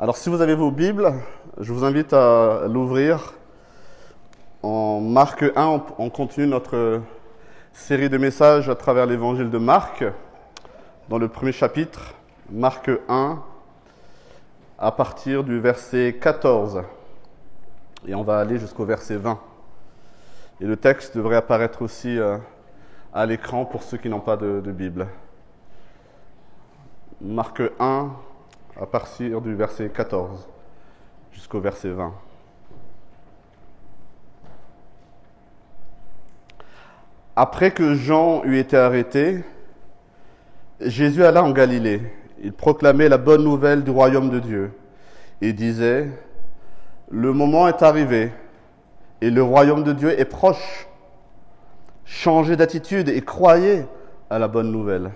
Alors si vous avez vos Bibles, je vous invite à l'ouvrir. En Marc 1, on continue notre série de messages à travers l'évangile de Marc, dans le premier chapitre, Marc 1, à partir du verset 14. Et on va aller jusqu'au verset 20. Et le texte devrait apparaître aussi euh, à l'écran pour ceux qui n'ont pas de, de Bible. Marc 1, à partir du verset 14 jusqu'au verset 20. Après que Jean eut été arrêté, Jésus alla en Galilée. Il proclamait la bonne nouvelle du royaume de Dieu et disait, Le moment est arrivé et le royaume de Dieu est proche. Changez d'attitude et croyez à la bonne nouvelle.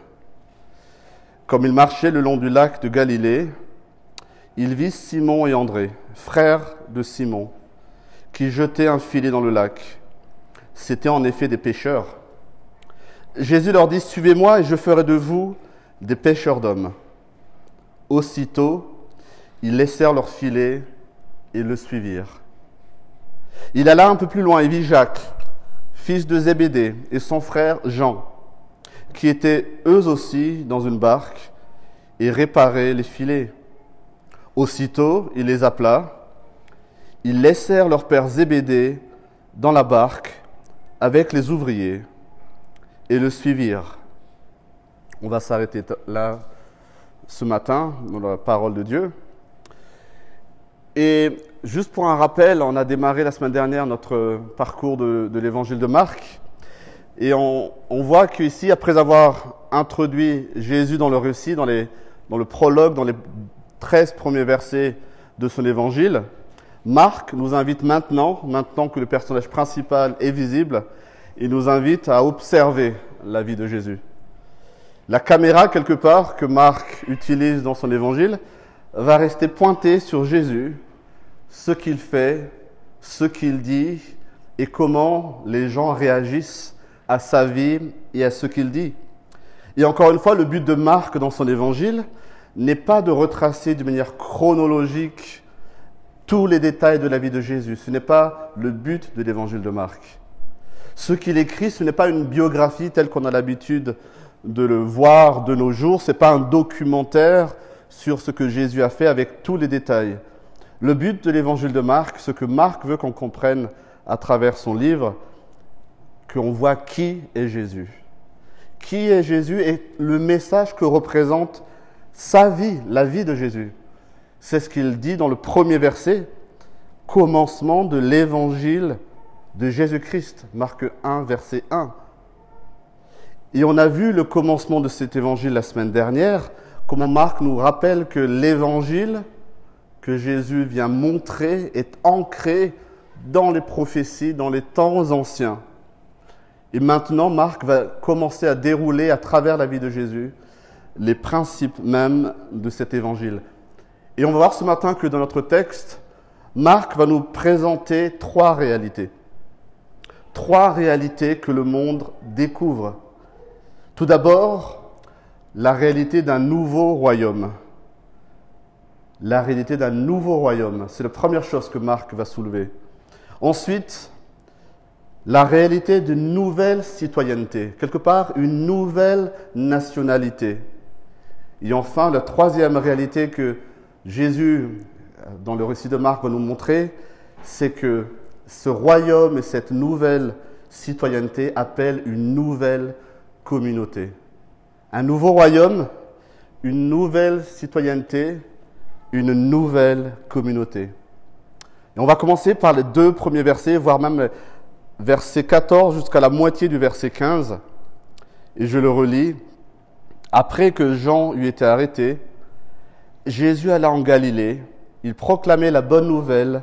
Comme il marchait le long du lac de Galilée, il vit Simon et André, frères de Simon, qui jetaient un filet dans le lac. C'étaient en effet des pêcheurs. Jésus leur dit, Suivez-moi et je ferai de vous des pêcheurs d'hommes. Aussitôt, ils laissèrent leur filet et le suivirent. Il alla un peu plus loin et vit Jacques, fils de Zébédée, et son frère Jean, qui étaient eux aussi dans une barque et réparaient les filets. Aussitôt, il les appela. Ils laissèrent leur père Zébédée dans la barque avec les ouvriers et le suivirent. On va s'arrêter là ce matin dans la parole de Dieu. Et juste pour un rappel, on a démarré la semaine dernière notre parcours de, de l'évangile de Marc. Et on, voit qu'ici, après avoir introduit Jésus dans le récit, dans, dans le prologue, dans les 13 premiers versets de son évangile, Marc nous invite maintenant, maintenant que le personnage principal est visible, il nous invite à observer la vie de Jésus. La caméra, quelque part, que Marc utilise dans son évangile, va rester pointée sur Jésus, ce qu'il fait, ce qu'il dit et comment les gens réagissent à sa vie et à ce qu'il dit. Et encore une fois, le but de Marc dans son évangile n'est pas de retracer de manière chronologique tous les détails de la vie de Jésus. Ce n'est pas le but de l'évangile de Marc. Ce qu'il écrit, ce n'est pas une biographie telle qu'on a l'habitude de le voir de nos jours. Ce n'est pas un documentaire sur ce que Jésus a fait avec tous les détails. Le but de l'évangile de Marc, ce que Marc veut qu'on comprenne à travers son livre, qu'on voit qui est Jésus. Qui est Jésus et le message que représente sa vie, la vie de Jésus. C'est ce qu'il dit dans le premier verset, commencement de l'évangile de Jésus-Christ, Marc 1, verset 1. Et on a vu le commencement de cet évangile la semaine dernière, comment Marc nous rappelle que l'évangile que Jésus vient montrer est ancré dans les prophéties, dans les temps anciens. Et maintenant, Marc va commencer à dérouler à travers la vie de Jésus les principes même de cet évangile. Et on va voir ce matin que dans notre texte, Marc va nous présenter trois réalités. Trois réalités que le monde découvre. Tout d'abord, la réalité d'un nouveau royaume. La réalité d'un nouveau royaume. C'est la première chose que Marc va soulever. Ensuite, la réalité d'une nouvelle citoyenneté, quelque part une nouvelle nationalité. Et enfin, la troisième réalité que Jésus, dans le récit de Marc, va nous montrer, c'est que ce royaume et cette nouvelle citoyenneté appellent une nouvelle communauté. Un nouveau royaume, une nouvelle citoyenneté, une nouvelle communauté. Et on va commencer par les deux premiers versets, voire même verset 14 jusqu'à la moitié du verset 15. Et je le relis. Après que Jean eut été arrêté, Jésus alla en Galilée, il proclamait la bonne nouvelle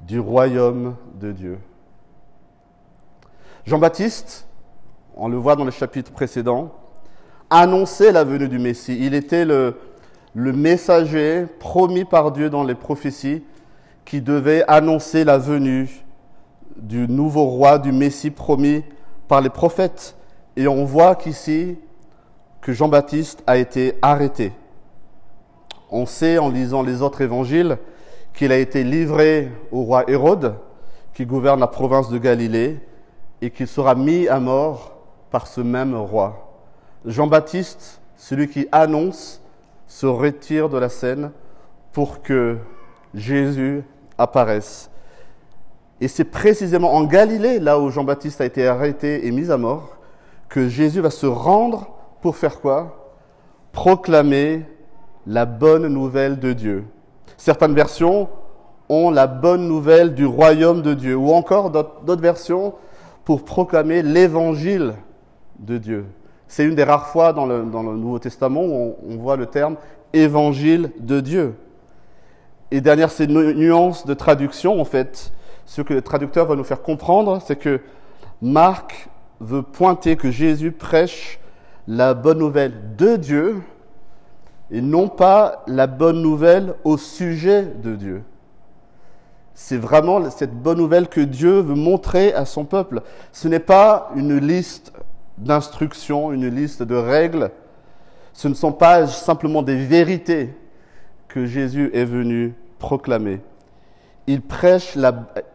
du royaume de Dieu. Jean-Baptiste, on le voit dans le chapitre précédent, annonçait la venue du Messie. Il était le, le messager promis par Dieu dans les prophéties qui devait annoncer la venue du nouveau roi, du Messie promis par les prophètes. Et on voit qu'ici, que Jean-Baptiste a été arrêté. On sait en lisant les autres évangiles qu'il a été livré au roi Hérode, qui gouverne la province de Galilée, et qu'il sera mis à mort par ce même roi. Jean-Baptiste, celui qui annonce, se retire de la scène pour que Jésus apparaisse. Et c'est précisément en Galilée, là où Jean-Baptiste a été arrêté et mis à mort, que Jésus va se rendre pour faire quoi? Proclamer la bonne nouvelle de Dieu. Certaines versions ont la bonne nouvelle du royaume de Dieu, ou encore d'autres versions pour proclamer l'évangile de Dieu. C'est une des rares fois dans le, Nouveau Testament où on, voit le terme évangile de Dieu. Et derrière ces nuances de traduction, en fait, ce que le traducteur va nous faire comprendre, c'est que Marc veut pointer que Jésus prêche la bonne nouvelle de Dieu et non pas la bonne nouvelle au sujet de Dieu. C'est vraiment cette bonne nouvelle que Dieu veut montrer à son peuple. Ce n'est pas une liste d'instructions, une liste de règles. Ce ne sont pas simplement des vérités que Jésus est venu proclamer.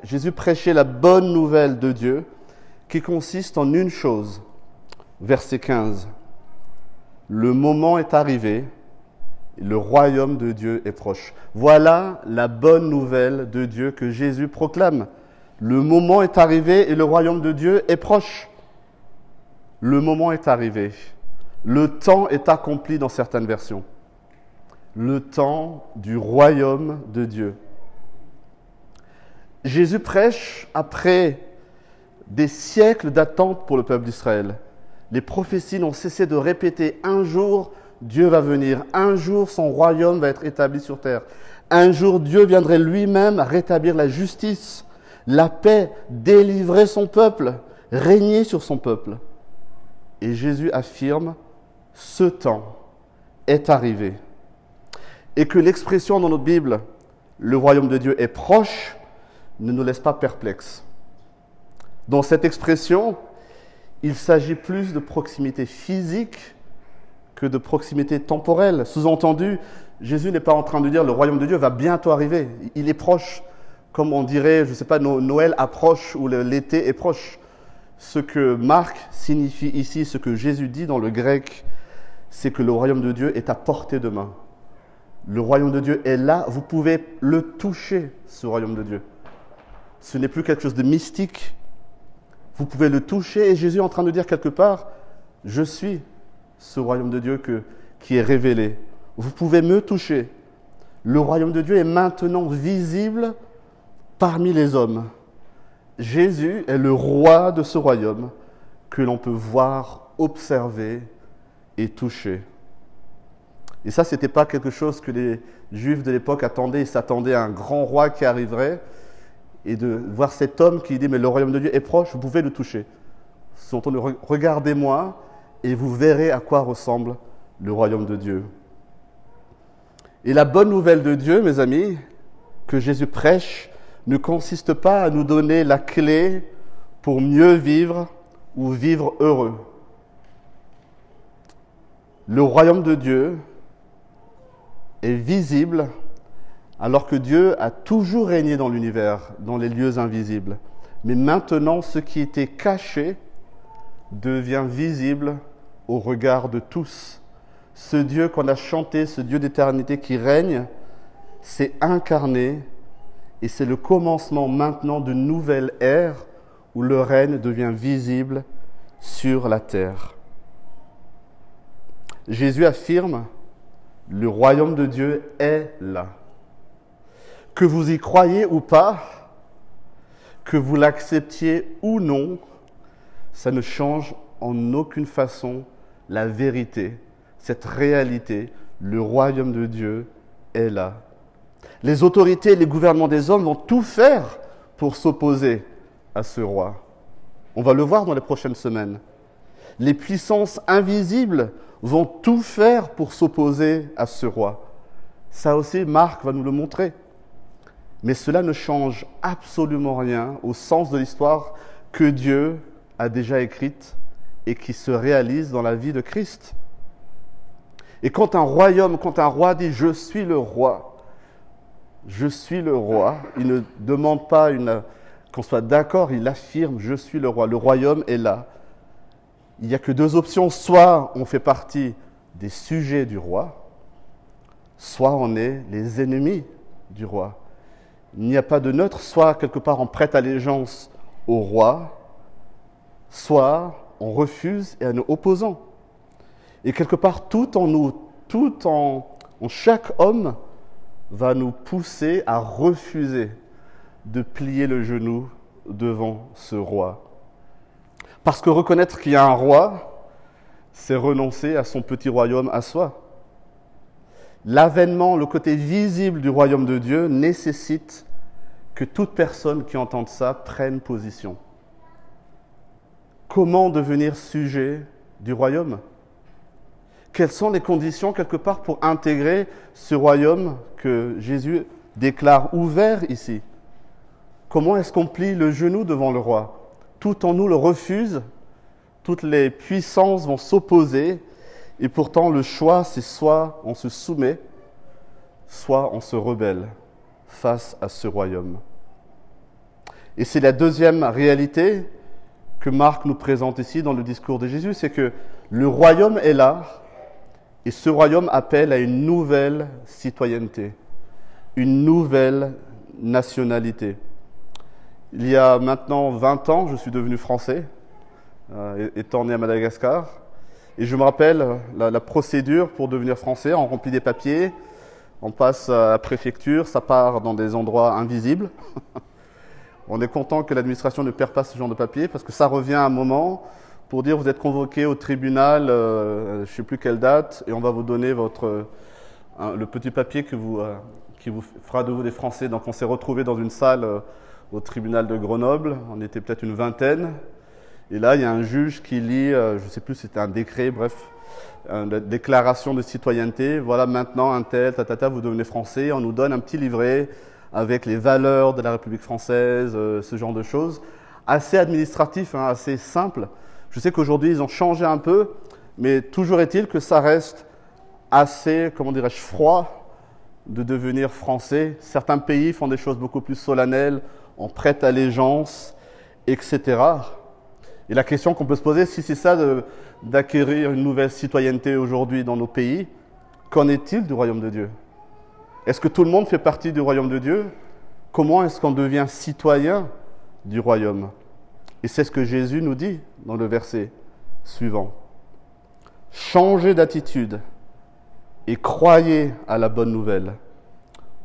Jésus prêchait la bonne nouvelle de Dieu qui consiste en une chose. Verset 15. Le moment est arrivé, le royaume de Dieu est proche. Voilà la bonne nouvelle de Dieu que Jésus proclame. Le moment est arrivé et le royaume de Dieu est proche. Le moment est arrivé. Le temps est accompli dans certaines versions. Le temps du royaume de Dieu. Jésus prêche après des siècles d'attente pour le peuple d'Israël. Les prophéties n'ont cessé de répéter un jour Dieu va venir, un jour son royaume va être établi sur terre. Un jour Dieu viendrait lui-même rétablir la justice, la paix, délivrer son peuple, régner sur son peuple. Et Jésus affirme, ce temps est arrivé. Et que l'expression dans notre Bible, le royaume de Dieu est proche, ne nous laisse pas perplexes. Dans cette expression, il s'agit plus de proximité physique que de proximité temporelle. Sous-entendu, Jésus n'est pas en train de dire le royaume de Dieu va bientôt arriver. Il est proche, comme on dirait, je ne sais pas, Noël approche ou l'été est proche. Ce que Marc signifie ici, ce que Jésus dit dans le grec, c'est que le royaume de Dieu est à portée de main. Le royaume de Dieu est là, vous pouvez le toucher, ce royaume de Dieu. Ce n'est plus quelque chose de mystique. Vous pouvez le toucher et Jésus est en train de dire quelque part, je suis ce royaume de Dieu qui est révélé. Vous pouvez me toucher. Le royaume de Dieu est maintenant visible parmi les hommes. Jésus est le roi de ce royaume que l'on peut voir, observer et toucher. Et ça, ce n'était pas quelque chose que les Juifs de l'époque attendaient. Ils s'attendaient à un grand roi qui arriverait et de voir cet homme qui dit, mais le royaume de Dieu est proche, vous pouvez le toucher. Regardez-moi et vous verrez à quoi ressemble le royaume de Dieu. Et la bonne nouvelle de Dieu, mes amis, que Jésus prêche, ne consiste pas à nous donner la clé pour mieux vivre ou vivre heureux. Le royaume de Dieu est visible alors que Dieu a toujours régné dans l'univers, dans les lieux invisibles. Mais maintenant, ce qui était caché devient visible au regard de tous. Ce Dieu qu'on a chanté, ce Dieu d'éternité qui règne, s'est incarné et c'est le commencement maintenant d'une nouvelle ère où le règne devient visible sur la terre. Jésus affirme, le royaume de Dieu est là. Que vous y croyez ou pas, que vous l'acceptiez ou non, ça ne change en aucune façon la vérité, cette réalité. Le royaume de Dieu est là. Les autorités et les gouvernements des hommes vont tout faire pour s'opposer à ce roi. On va le voir dans les prochaines semaines. Les puissances invisibles vont tout faire pour s'opposer à ce roi. Ça aussi, Marc va nous le montrer. Mais cela ne change absolument rien au sens de l'histoire que Dieu a déjà écrite et qui se réalise dans la vie de Christ. Et quand un royaume, quand un roi dit je suis le roi, je suis le roi, il ne demande pas qu'on soit d'accord, il affirme je suis le roi. Le royaume est là. Il n'y a que deux options, soit on fait partie des sujets du roi, soit on est les ennemis du roi. Il n'y a pas de neutre, soit quelque part on prête allégeance au roi, soit on refuse et à nous opposons. Et quelque part, tout en nous, tout en, en chaque homme, va nous pousser à refuser de plier le genou devant ce roi. Parce que reconnaître qu'il y a un roi, c'est renoncer à son petit royaume à soi. L'avènement, le côté visible du royaume de Dieu nécessite que toute personne qui entende ça prenne position. Comment devenir sujet du royaume? Quelles sont les conditions quelque part pour intégrer ce royaume que Jésus déclare ouvert ici? Comment est-ce qu'on plie le genou devant le roi? Tout en nous le refuse, toutes les puissances vont s'opposer, et pourtant le choix, c'est soit on se soumet, soit on se rebelle face à ce royaume. Et c'est la deuxième réalité que Marc nous présente ici dans le discours de Jésus, c'est que le royaume est là, et ce royaume appelle à une nouvelle citoyenneté, une nouvelle nationalité. Il y a maintenant 20 ans, je suis devenu français, euh, étant né à Madagascar. Et je me rappelle la, procédure pour devenir français. On remplit des papiers, on passe à la préfecture, ça part dans des endroits invisibles. on est content que l'administration ne perd pas ce genre de papiers parce que ça revient à un moment pour dire vous êtes convoqué au tribunal, euh, je ne sais plus quelle date, et on va vous donner votre, le petit papier que vous, euh, qui vous fera de vous des Français. Donc on s'est retrouvé dans une salle euh, au tribunal de Grenoble, on était peut-être une vingtaine, et là il y a un juge qui lit, je ne sais plus si c'était un décret, bref, une déclaration de citoyenneté, voilà maintenant un tel, tatata, vous devenez Français, on nous donne un petit livret avec les valeurs de la République française, ce genre de choses, assez administratif, hein, assez simple. Je sais qu'aujourd'hui, ils ont changé un peu, mais toujours est-il que ça reste assez, comment dirais-je, froid de devenir français. Certains pays font des choses beaucoup plus solennelles, on prête allégeance, etc. Et la question qu'on peut se poser, si c'est ça d'acquérir une nouvelle citoyenneté aujourd'hui dans nos pays, qu'en est-il du royaume de Dieu? Est-ce que tout le monde fait partie du royaume de Dieu? Comment est-ce qu'on devient citoyen du royaume? Et c'est ce que Jésus nous dit dans le verset suivant. Changez d'attitude et croyez à la bonne nouvelle.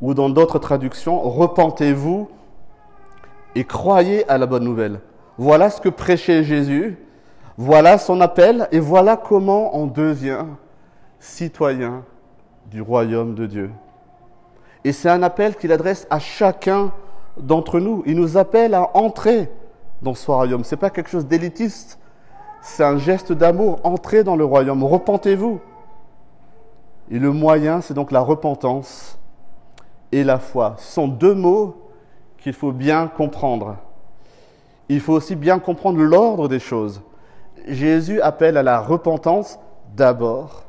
Ou dans d'autres traductions, repentez-vous et croyez à la bonne nouvelle. Voilà ce que prêchait Jésus, voilà son appel et voilà comment on devient citoyen du royaume de Dieu. Et c'est un appel qu'il adresse à chacun d'entre nous. Il nous appelle à entrer dans ce royaume. Ce n'est pas quelque chose d'élitiste, c'est un geste d'amour. Entrez dans le royaume, repentez-vous. Et le moyen, c'est donc la repentance et la foi. Ce sont deux mots qu'il faut bien comprendre. Il faut aussi bien comprendre l'ordre des choses. Jésus appelle à la repentance d'abord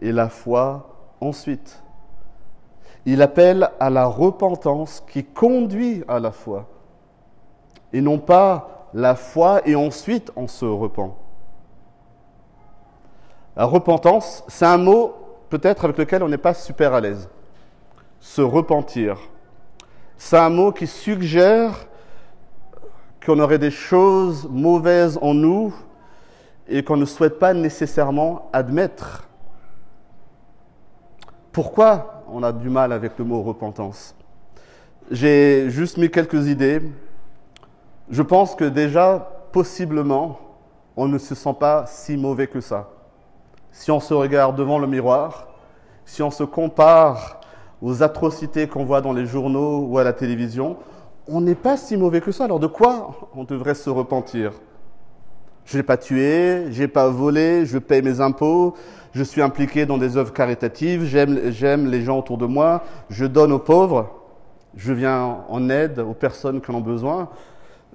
et la foi ensuite. Il appelle à la repentance qui conduit à la foi et non pas la foi et ensuite on se repent. La repentance, c'est un mot peut-être avec lequel on n'est pas super à l'aise. Se repentir. C'est un mot qui suggère qu'on aurait des choses mauvaises en nous et qu'on ne souhaite pas nécessairement admettre. Pourquoi on a du mal avec le mot repentance? J'ai juste mis quelques idées je pense que déjà, possiblement, on ne se sent pas si mauvais que ça. Si on se regarde devant le miroir, si on se compare aux atrocités qu'on voit dans les journaux ou à la télévision, on n'est pas si mauvais que ça. Alors de quoi on devrait se repentir? Je n'ai pas tué, je n'ai pas volé, je paye mes impôts, je suis impliqué dans des œuvres caritatives, j'aime les gens autour de moi, je donne aux pauvres, je viens en aide aux personnes qui en ont besoin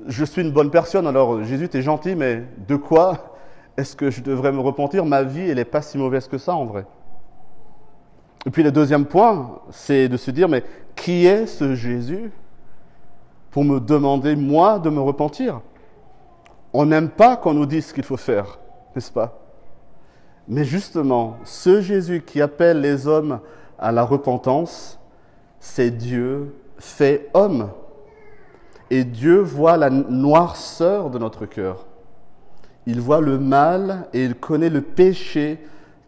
je suis une bonne personne, alors Jésus, tu es gentil, mais de quoi est-ce que je devrais me repentir? Ma vie, elle n'est pas si mauvaise que ça en vrai. Et puis le deuxième point, c'est de se dire, mais qui est ce Jésus? Pour me demander, moi, de me repentir On n'aime pas qu'on nous dise ce qu'il faut faire, n'est-ce pas? Mais justement, ce Jésus qui appelle les hommes à la repentance, c'est Dieu fait homme. Et Dieu voit la noirceur de notre cœur. Il voit le mal et il connaît le péché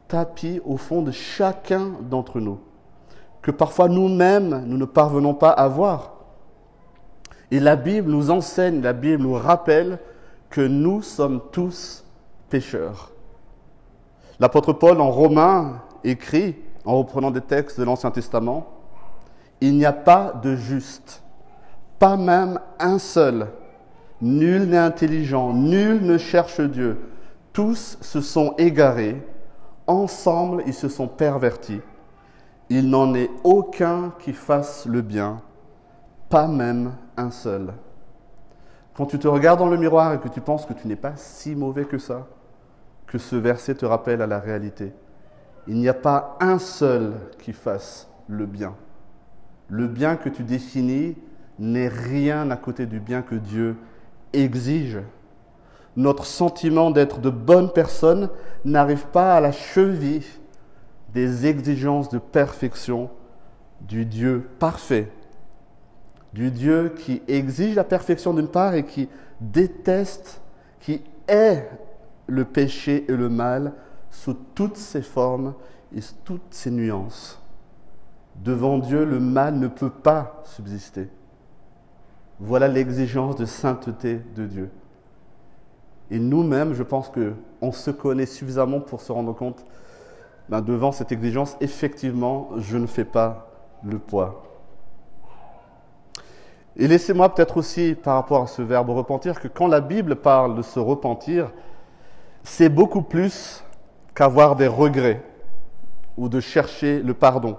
tapis au fond de chacun d'entre nous, que parfois nous-mêmes, nous ne parvenons pas à voir. Et la Bible nous enseigne, la Bible nous rappelle que nous sommes tous pécheurs. L'apôtre Paul en Romains écrit, en reprenant des textes de l'Ancien Testament, Il n'y a pas de juste, pas même un seul. Nul n'est intelligent, nul ne cherche Dieu. Tous se sont égarés, ensemble ils se sont pervertis. Il n'en est aucun qui fasse le bien, pas même un seul. Quand tu te regardes dans le miroir et que tu penses que tu n'es pas si mauvais que ça, que ce verset te rappelle à la réalité. Il n'y a pas un seul qui fasse le bien. Le bien que tu définis n'est rien à côté du bien que Dieu exige. Notre sentiment d'être de bonnes personnes n'arrive pas à la cheville des exigences de perfection du Dieu parfait, du Dieu qui exige la perfection d'une part et qui déteste, qui est le péché et le mal sous toutes ses formes et toutes ses nuances. Devant Dieu, le mal ne peut pas subsister. Voilà l'exigence de sainteté de Dieu. Et nous-mêmes, je pense qu'on se connaît suffisamment pour se rendre compte, ben, devant cette exigence, effectivement, je ne fais pas le poids. Et laissez-moi peut-être aussi, par rapport à ce verbe repentir, que quand la Bible parle de se repentir, c'est beaucoup plus qu'avoir des regrets ou de chercher le pardon.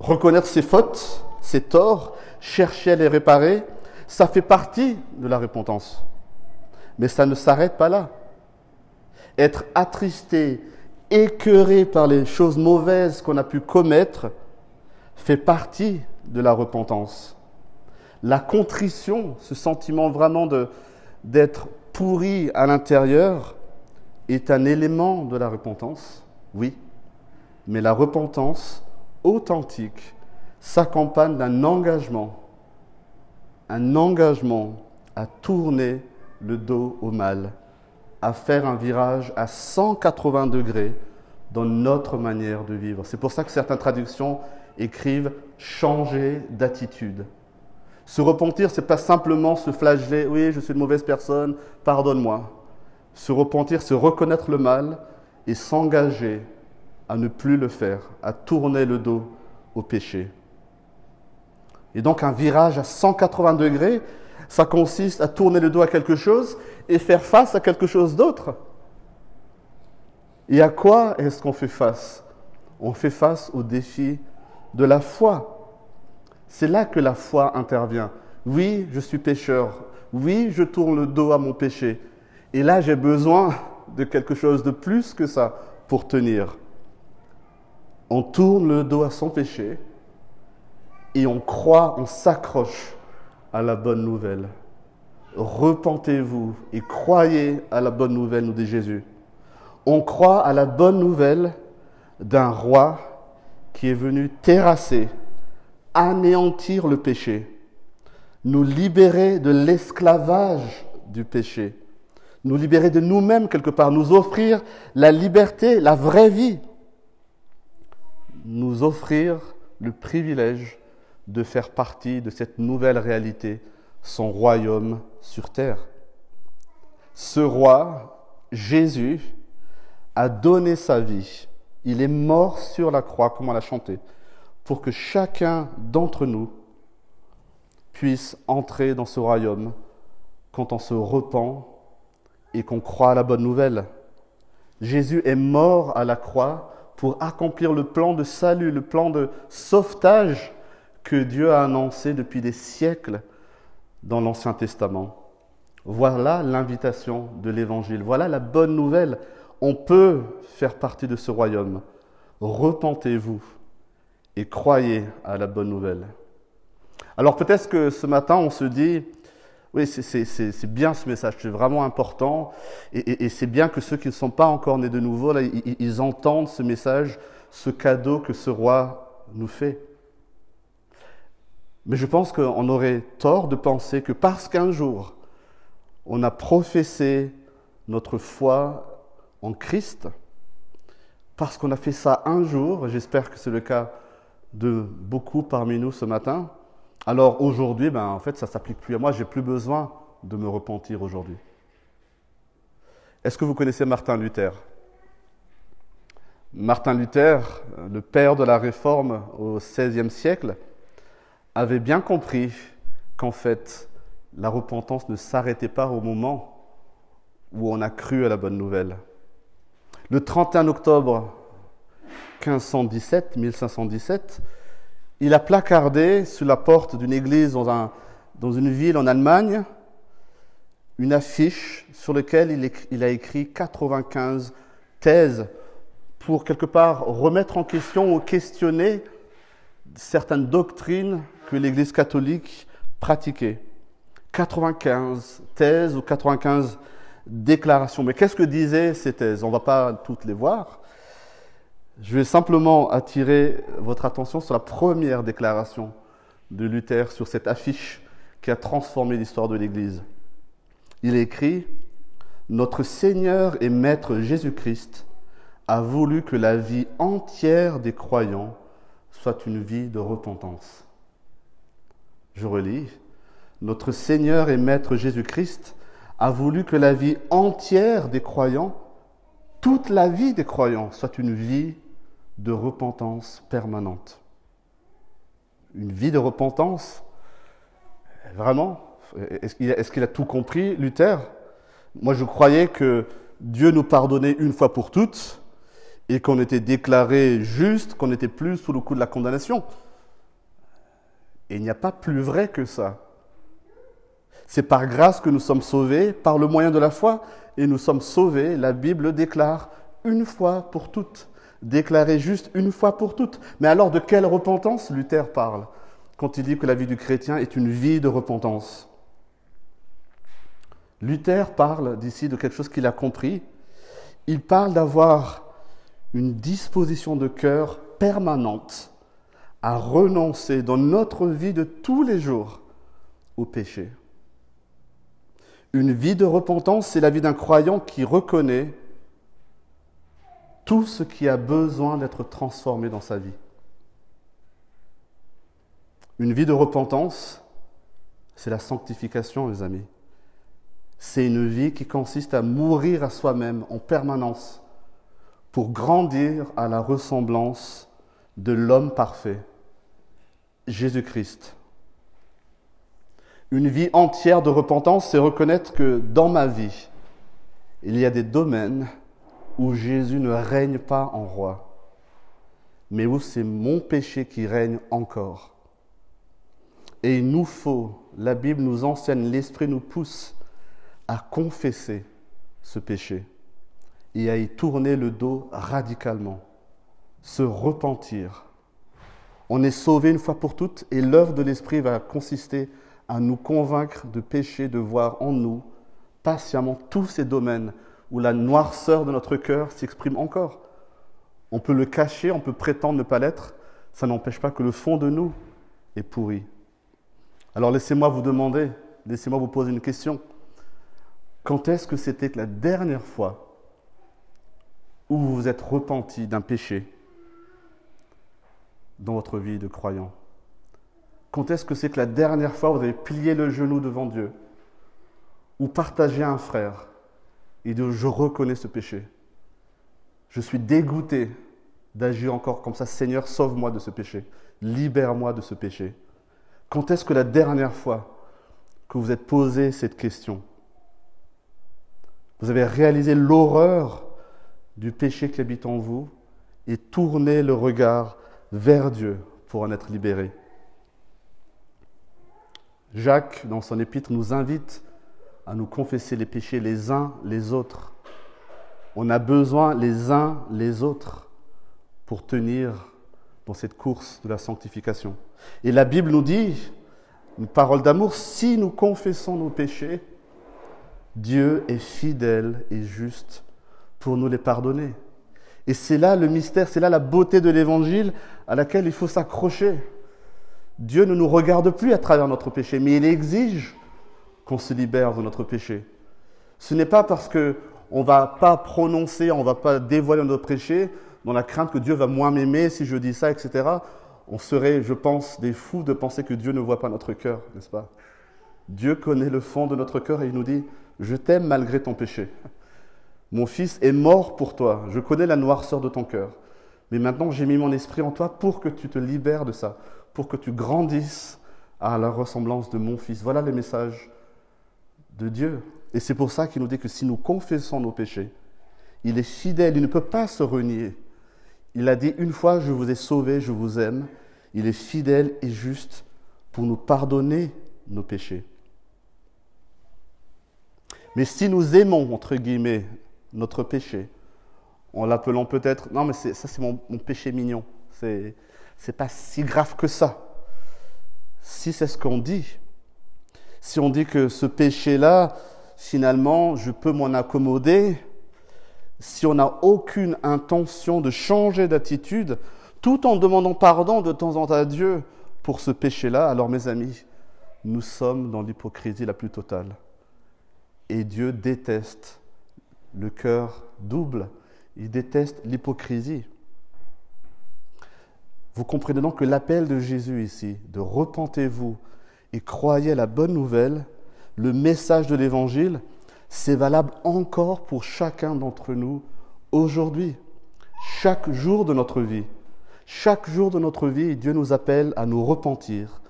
Reconnaître ses fautes, ses torts, chercher à les réparer, ça fait partie de la repentance. Mais ça ne s'arrête pas là. Être attristé, écœuré par les choses mauvaises qu'on a pu commettre, fait partie de la repentance. La contrition, ce sentiment vraiment d'être pourri à l'intérieur, est un élément de la repentance, oui, mais la repentance authentique s'accompagne d'un engagement, un engagement à tourner le dos au mal, à faire un virage à 180 degrés dans notre manière de vivre. C'est pour ça que certaines traductions écrivent changer d'attitude. Se repentir, c'est pas simplement se flageller, oui, je suis une mauvaise personne, pardonne-moi. Se repentir, c'est reconnaître le mal et s'engager à ne plus le faire, à tourner le dos au péché. Et donc un virage à 180 degrés, ça consiste à tourner le dos à quelque chose et faire face à quelque chose d'autre. Et à quoi est-ce qu'on fait face? On fait face au défi de la foi. C'est là que la foi intervient. Oui, je suis pécheur. Oui, je tourne le dos à mon péché. Et là, j'ai besoin de quelque chose de plus que ça pour tenir. On tourne le dos à son péché et on croit, on s'accroche à la bonne nouvelle. Repentez-vous et croyez à la bonne nouvelle, nous dit Jésus. On croit à la bonne nouvelle d'un roi qui est venu terrasser, anéantir le péché, nous libérer de l'esclavage du péché, nous libérer de nous-mêmes quelque part, nous offrir la liberté, la vraie vie, nous offrir le privilège de faire partie de cette nouvelle réalité, son royaume sur terre. Ce roi, Jésus, a donné sa vie. Il est mort sur la croix, comme on l'a chanté, pour que chacun d'entre nous puisse entrer dans ce royaume quand on se repent et qu'on croit à la bonne nouvelle. Jésus est mort à la croix pour accomplir le plan de salut, le plan de sauvetage que Dieu a annoncé depuis des siècles dans l'Ancien Testament. Voilà l'invitation de l'Évangile. Voilà la bonne nouvelle. On peut faire partie de ce royaume. repentez-vous et croyez à la bonne nouvelle. Alors peut-être que ce matin, on se dit, oui, c'est bien ce message, c'est vraiment important, et, c'est bien que ceux qui ne sont pas encore nés de nouveau, là, ils entendent ce message, ce cadeau que ce roi nous fait. Mais je pense qu'on aurait tort de penser que parce qu'un jour, on a professé notre foi en Christ, parce qu'on a fait ça un jour, j'espère que c'est le cas de beaucoup parmi nous ce matin, alors aujourd'hui, ben, en fait, ça ne s'applique plus à moi, j'ai plus besoin de me repentir aujourd'hui. Est-ce que vous connaissez Martin Luther? Martin Luther, le père de la réforme au XVIe siècle, avait bien compris qu'en fait, la repentance ne s'arrêtait pas au moment où on a cru à la bonne nouvelle. Le 31 octobre 1517, 1517, il a placardé sur la porte d'une église dans, dans, une ville en Allemagne une affiche sur laquelle il, il a écrit 95 thèses pour quelque part remettre en question ou questionner certaines doctrines que l'Église catholique pratiquait. 95 thèses ou 95 déclarations. Mais qu'est-ce que disaient ces thèses? On ne va pas toutes les voir. Je vais simplement attirer votre attention sur la première déclaration de Luther sur cette affiche qui a transformé l'histoire de l'Église. Il écrit Notre Seigneur et Maître Jésus-Christ a voulu que la vie entière des croyants soit une vie de repentance. Je relis. Notre Seigneur et Maître Jésus-Christ a voulu que la vie entière des croyants, toute la vie des croyants, soit une vie de repentance permanente. Une vie de repentance Vraiment Est-ce qu'il a, tout compris, Luther? Moi, je croyais que Dieu nous pardonnait une fois pour toutes et qu'on était déclaré juste, qu'on n'était plus sous le coup de la condamnation. Et il n'y a pas plus vrai que ça. C'est par grâce que nous sommes sauvés, par le moyen de la foi, et nous sommes sauvés, la Bible déclare, une fois pour toutes déclaré juste une fois pour toutes. Mais alors de quelle repentance Luther parle quand il dit que la vie du chrétien est une vie de repentance Luther parle d'ici de quelque chose qu'il a compris. Il parle d'avoir une disposition de cœur permanente à renoncer dans notre vie de tous les jours au péché. Une vie de repentance, c'est la vie d'un croyant qui reconnaît tout ce qui a besoin d'être transformé dans sa vie. Une vie de repentance, c'est la sanctification, mes amis. C'est une vie qui consiste à mourir à soi-même en permanence pour grandir à la ressemblance de l'homme parfait, Jésus-Christ. Une vie entière de repentance, c'est reconnaître que dans ma vie, il y a des domaines où Jésus ne règne pas en roi, mais où c'est mon péché qui règne encore. Et il nous faut, la Bible nous enseigne, l'Esprit nous pousse à confesser ce péché et à y tourner le dos radicalement, se repentir. On est sauvé une fois pour toutes et l'œuvre de l'Esprit va consister à nous convaincre de péché, de voir en nous patiemment tous ces domaines où la noirceur de notre cœur s'exprime encore. On peut le cacher, on peut prétendre ne pas l'être, ça n'empêche pas que le fond de nous est pourri. Alors laissez-moi vous demander, laissez-moi vous poser une question. Quand est-ce que c'était la dernière fois où vous vous êtes repenti d'un péché dans votre vie de croyant? Quand est-ce que c'est que la dernière fois vous avez plié le genou devant Dieu ou partagé un frère et de je reconnais ce péché. Je suis dégoûté d'agir encore comme ça. Seigneur, sauve-moi de ce péché. Libère-moi de ce péché. Quand est-ce que la dernière fois que vous êtes posé cette question, vous avez réalisé l'horreur du péché qui habite en vous et tourné le regard vers Dieu pour en être libéré Jacques, dans son épître, nous invite à nous confesser les péchés les uns les autres. On a besoin les uns les autres pour tenir dans cette course de la sanctification. Et la Bible nous dit, une parole d'amour, si nous confessons nos péchés, Dieu est fidèle et juste pour nous les pardonner. Et c'est là le mystère, c'est là la beauté de l'évangile à laquelle il faut s'accrocher. Dieu ne nous regarde plus à travers notre péché, mais il exige qu'on se libère de notre péché. Ce n'est pas parce que on va pas prononcer, on va pas dévoiler notre péché dans la crainte que Dieu va moins m'aimer si je dis ça, etc. On serait, je pense, des fous de penser que Dieu ne voit pas notre cœur, n'est-ce pas? Dieu connaît le fond de notre cœur et il nous dit, je t'aime malgré ton péché. Mon fils est mort pour toi. Je connais la noirceur de ton cœur. Mais maintenant, j'ai mis mon esprit en toi pour que tu te libères de ça, pour que tu grandisses à la ressemblance de mon fils. Voilà le message de Dieu. Et c'est pour ça qu'il nous dit que si nous confessons nos péchés, il est fidèle, il ne peut pas se renier. Il a dit une fois, je vous ai sauvé, je vous aime. Il est fidèle et juste pour nous pardonner nos péchés. Mais si nous aimons, entre guillemets, notre péché, en l'appelant peut-être, non mais ça c'est mon, péché mignon, c'est pas si grave que ça. Si c'est ce qu'on dit, si on dit que ce péché-là, finalement, je peux m'en accommoder, si on n'a aucune intention de changer d'attitude, tout en demandant pardon de temps en temps à Dieu pour ce péché-là, alors mes amis, nous sommes dans l'hypocrisie la plus totale. Et Dieu déteste le cœur double. Il déteste l'hypocrisie. Vous comprenez donc que l'appel de Jésus ici, de repentez-vous et croyez à la bonne nouvelle, le message de l'Évangile, c'est valable encore pour chacun d'entre nous aujourd'hui, chaque jour de notre vie. Chaque jour de notre vie, Dieu nous appelle à nous repentir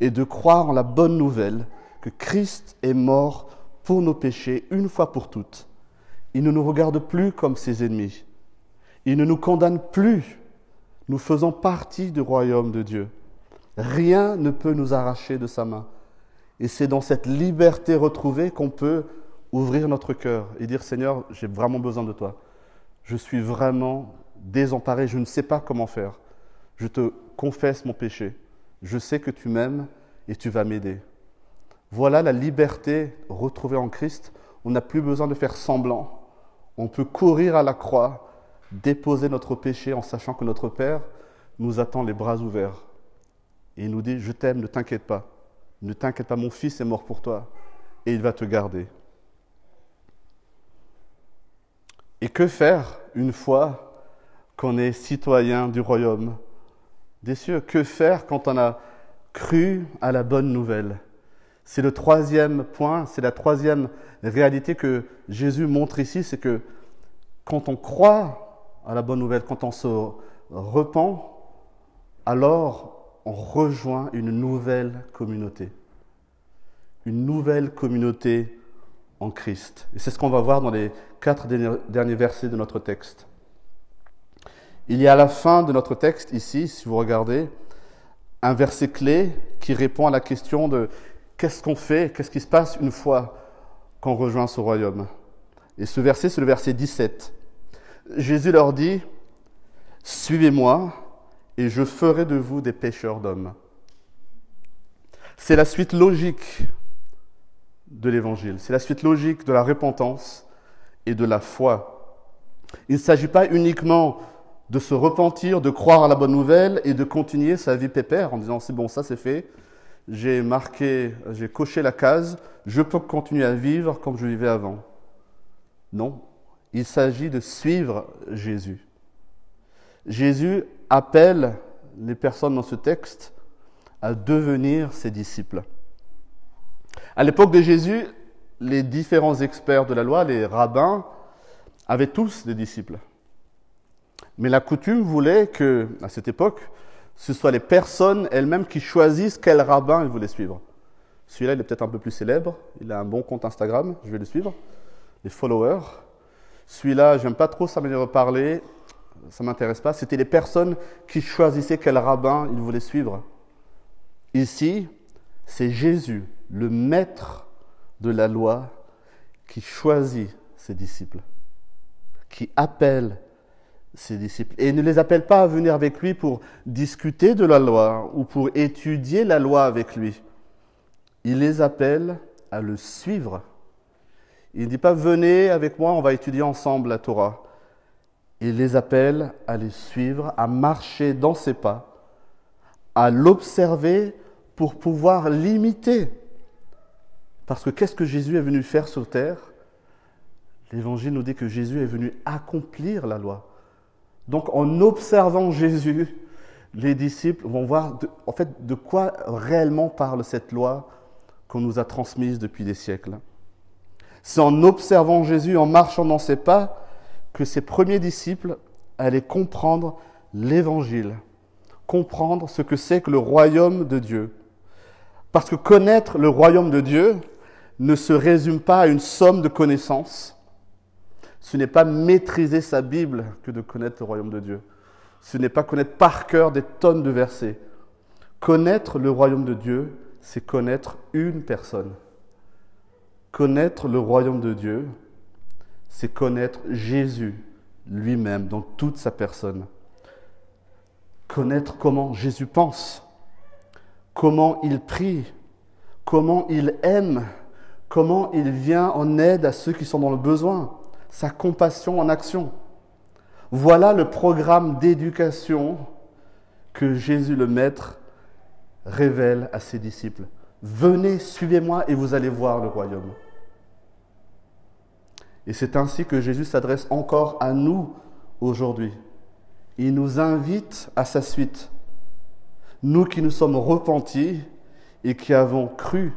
et de croire en la bonne nouvelle que Christ est mort pour nos péchés une fois pour toutes. Il ne nous regarde plus comme ses ennemis. Il ne nous condamne plus. Nous faisons partie du royaume de Dieu. Rien ne peut nous arracher de sa main. Et c'est dans cette liberté retrouvée qu'on peut ouvrir notre cœur et dire Seigneur, j'ai vraiment besoin de toi. Je suis vraiment désemparé, je ne sais pas comment faire. Je te confesse mon péché. Je sais que tu m'aimes et tu vas m'aider. Voilà la liberté retrouvée en Christ. On n'a plus besoin de faire semblant. On peut courir à la croix, déposer notre péché en sachant que notre Père nous attend les bras ouverts. Et il nous dit, je t'aime, ne t'inquiète pas. Ne t'inquiète pas, mon fils est mort pour toi et il va te garder. Et que faire une fois qu'on est citoyen du royaume des cieux? Que faire quand on a cru à la bonne nouvelle? C'est le troisième point, c'est la troisième réalité que Jésus montre ici, c'est que quand on croit à la bonne nouvelle, quand on se repent, alors on rejoint une nouvelle communauté. Une nouvelle communauté en Christ. Et c'est ce qu'on va voir dans les quatre derniers versets de notre texte. Il y a à la fin de notre texte ici, si vous regardez, un verset clé qui répond à la question de qu'est-ce qu'on fait, qu'est-ce qui se passe une fois qu'on rejoint ce royaume. Et ce verset, c'est le verset 17. Jésus leur dit, Suivez-moi et je ferai de vous des pêcheurs d'hommes. C'est la suite logique de l'évangile, c'est la suite logique de la repentance et de la foi. Il ne s'agit pas uniquement de se repentir, de croire à la bonne nouvelle et de continuer sa vie pépère en disant c'est bon, ça c'est fait, j'ai marqué, j'ai coché la case, je peux continuer à vivre comme je vivais avant. Non, il s'agit de suivre Jésus. Jésus appelle les personnes dans ce texte à devenir ses disciples. À l'époque de Jésus, les différents experts de la loi, les rabbins, avaient tous des disciples. Mais la coutume voulait que, à cette époque, ce soit les personnes elles-mêmes qui choisissent quel rabbin ils voulaient suivre. Celui-là, il est peut-être un peu plus célèbre, il a un bon compte Instagram, je vais le suivre. Les followers. Celui-là, j'aime pas trop sa manière de parler, ça m'intéresse pas. C'était les personnes qui choisissaient quel rabbin ils voulaient suivre. Ici, c'est Jésus, le maître de la loi, qui choisit ses disciples, qui appelle ses disciples. Et il ne les appelle pas à venir avec lui pour discuter de la loi ou pour étudier la loi avec lui. Il les appelle à le suivre. Il ne dit pas venez avec moi, on va étudier ensemble la Torah. Il les appelle à les suivre, à marcher dans ses pas, à l'observer pour pouvoir l'imiter. Parce que qu'est-ce que Jésus est venu faire sur terre? L'Évangile nous dit que Jésus est venu accomplir la loi. Donc en observant Jésus, les disciples vont voir en fait de quoi réellement parle cette loi qu'on nous a transmise depuis des siècles. C'est en observant Jésus, en marchant dans ses pas, que ses premiers disciples allaient comprendre l'Évangile, comprendre ce que c'est que le royaume de Dieu. Parce que connaître le royaume de Dieu ne se résume pas à une somme de connaissances, ce n'est pas maîtriser sa Bible que de connaître le royaume de Dieu. Ce n'est pas connaître par cœur des tonnes de versets. Connaître le royaume de Dieu, c'est connaître une personne. Connaître le royaume de Dieu, c'est connaître Jésus lui-même dans toute sa personne. Connaître comment Jésus pense, comment il prie, comment il aime, comment il vient en aide à ceux qui sont dans le besoin sa compassion en action. Voilà le programme d'éducation que Jésus le Maître révèle à ses disciples. Venez, suivez-moi et vous allez voir le royaume. Et c'est ainsi que Jésus s'adresse encore à nous aujourd'hui. Il nous invite à sa suite. Nous qui nous sommes repentis et qui avons cru,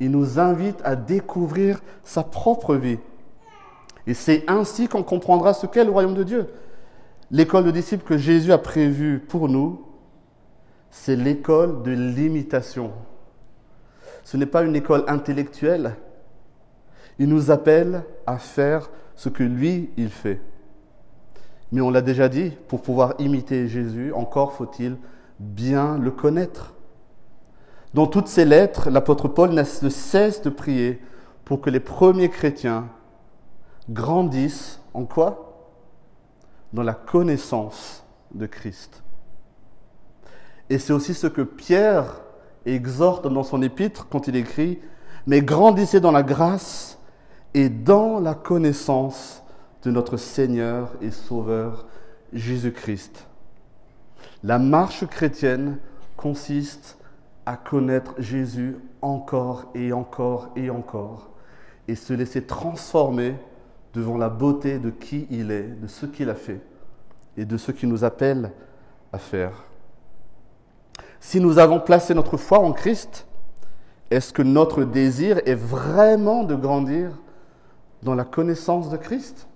il nous invite à découvrir sa propre vie et c'est ainsi qu'on comprendra ce qu'est le royaume de Dieu. L'école de disciples que Jésus a prévue pour nous, c'est l'école de l'imitation. Ce n'est pas une école intellectuelle. Il nous appelle à faire ce que lui, il fait. Mais on l'a déjà dit, pour pouvoir imiter Jésus, encore faut-il bien le connaître. Dans toutes ses lettres, l'apôtre Paul ne cesse de prier pour que les premiers chrétiens grandissent en quoi? Dans la connaissance de Christ. Et c'est aussi ce que Pierre exhorte dans son épître quand il écrit, mais grandissez dans la grâce et dans la connaissance de notre Seigneur et Sauveur Jésus-Christ. La marche chrétienne consiste à connaître Jésus encore et encore et encore et se laisser transformer devant la beauté de qui il est, de ce qu'il a fait et de ce qu'il nous appelle à faire. Si nous avons placé notre foi en Christ, est-ce que notre désir est vraiment de grandir dans la connaissance de Christ?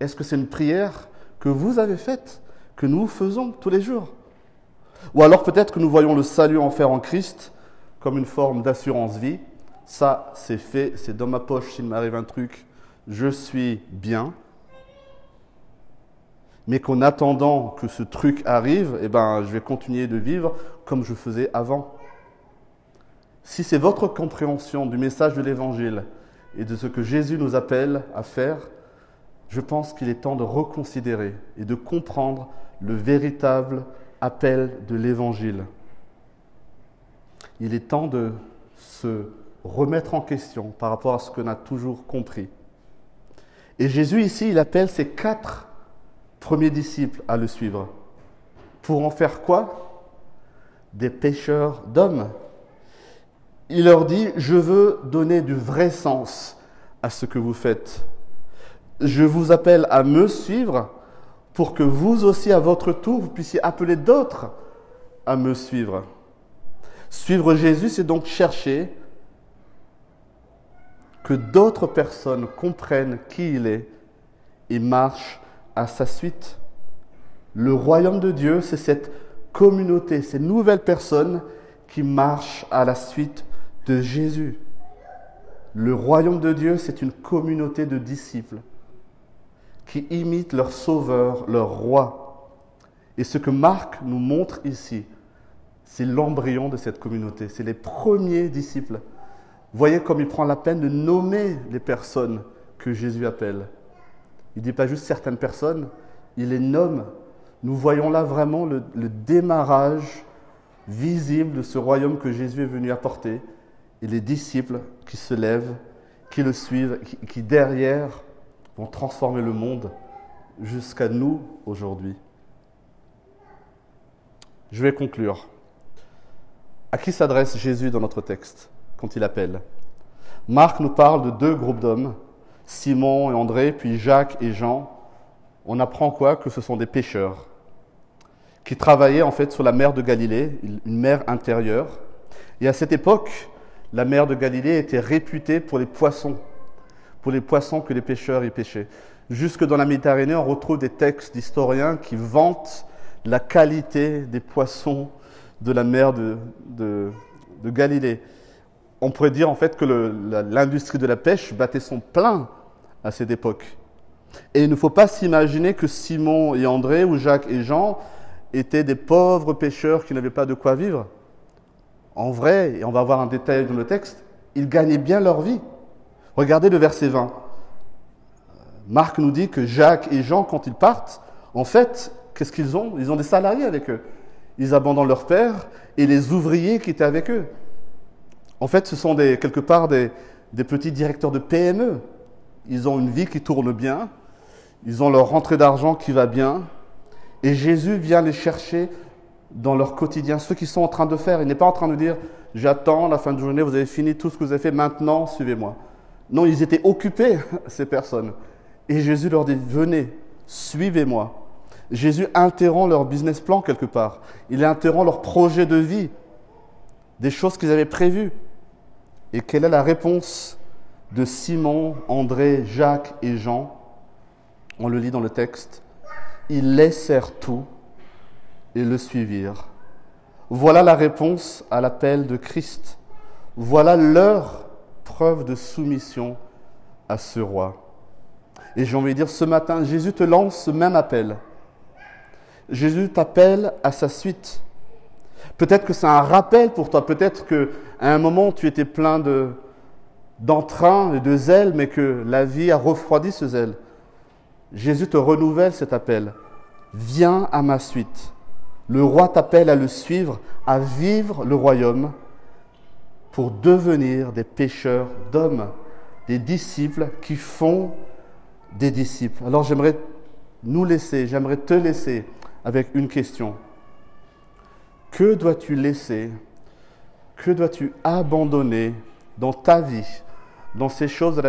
Est-ce que c'est une prière que vous avez faite, que nous faisons tous les jours? Ou alors peut-être que nous voyons le salut faire en Christ comme une forme d'assurance vie ça c'est fait, c'est dans ma poche s'il m'arrive un truc, je suis bien. Mais qu'en attendant que ce truc arrive, eh ben, je vais continuer de vivre comme je faisais avant. Si c'est votre compréhension du message de l'Évangile et de ce que Jésus nous appelle à faire, je pense qu'il est temps de reconsidérer et de comprendre le véritable appel de l'Évangile. Il est temps de se remettre en question par rapport à ce qu'on a toujours compris. Et Jésus ici, il appelle ses quatre premiers disciples à le suivre. Pour en faire quoi? Des pêcheurs d'hommes. Il leur dit, je veux donner du vrai sens à ce que vous faites. Je vous appelle à me suivre pour que vous aussi, à votre tour, vous puissiez appeler d'autres à me suivre. Suivre Jésus, c'est donc chercher que d'autres personnes comprennent qui il est et marchent à sa suite. Le royaume de Dieu, c'est cette communauté, ces nouvelles personnes qui marchent à la suite de Jésus. Le royaume de Dieu, c'est une communauté de disciples qui imitent leur sauveur, leur roi. Et ce que Marc nous montre ici, c'est l'embryon de cette communauté, c'est les premiers disciples Voyez comme il prend la peine de nommer les personnes que Jésus appelle. Il ne dit pas juste certaines personnes, il les nomme. Nous voyons là vraiment le, démarrage visible de ce royaume que Jésus est venu apporter et les disciples qui se lèvent, qui le suivent, qui derrière vont transformer le monde jusqu'à nous aujourd'hui. Je vais conclure. À qui s'adresse Jésus dans notre texte quand il appelle? Marc nous parle de deux groupes d'hommes, Simon et André, puis Jacques et Jean. On apprend quoi? Que ce sont des pêcheurs qui travaillaient en fait sur la mer de Galilée, une mer intérieure. Et à cette époque, la mer de Galilée était réputée pour les poissons, pour les poissons que les pêcheurs y pêchaient. Jusque dans la Méditerranée, on retrouve des textes d'historiens qui vantent la qualité des poissons de la mer de, Galilée. On pourrait dire en fait que l'industrie de la pêche battait son plein à cette époque. Et il ne faut pas s'imaginer que Simon et André ou Jacques et Jean étaient des pauvres pêcheurs qui n'avaient pas de quoi vivre. En vrai, et on va voir un détail dans le texte, ils gagnaient bien leur vie. Regardez le verset 20. Marc nous dit que Jacques et Jean, quand ils partent, en fait, qu'est-ce qu'ils ont? Ils ont des salariés avec eux. Ils abandonnent leur père et les ouvriers qui étaient avec eux. En fait, ce sont quelque part des, petits directeurs de PME. Ils ont une vie qui tourne bien, ils ont leur rentrée d'argent qui va bien, et Jésus vient les chercher dans leur quotidien, ce qu'ils sont en train de faire. Il n'est pas en train de dire, j'attends la fin de journée, vous avez fini tout ce que vous avez fait, maintenant suivez-moi. Non, ils étaient occupés, ces personnes. Et Jésus leur dit, venez, suivez-moi. Jésus interrompt leur business plan quelque part. Il interrompt leur projet de vie, des choses qu'ils avaient prévues. Et quelle est la réponse de Simon, André, Jacques et Jean? On le lit dans le texte. Ils laissèrent tout et le suivirent. Voilà la réponse à l'appel de Christ. Voilà leur preuve de soumission à ce roi. Et j'ai envie de dire, ce matin, Jésus te lance ce même appel. Jésus t'appelle à sa suite. Peut-être que c'est un rappel pour toi, peut-être qu'à un moment tu étais plein de, d'entrain et de zèle, mais que la vie a refroidi ce zèle. Jésus te renouvelle cet appel. Viens à ma suite. Le roi t'appelle à le suivre, à vivre le royaume pour devenir des pécheurs d'hommes, des disciples qui font des disciples. Alors j'aimerais nous laisser, j'aimerais te laisser avec une question. Que dois-tu laisser Que dois-tu abandonner dans ta vie, dans ces choses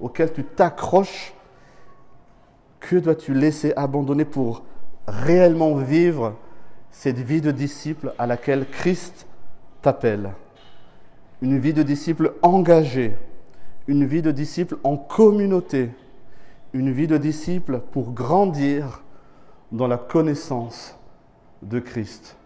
auxquelles tu t'accroches? Que dois-tu laisser abandonner pour réellement vivre cette vie de disciple à laquelle Christ t'appelle Une vie de disciple engagée, une vie de disciple en communauté, une vie de disciple pour grandir dans la connaissance de Christ.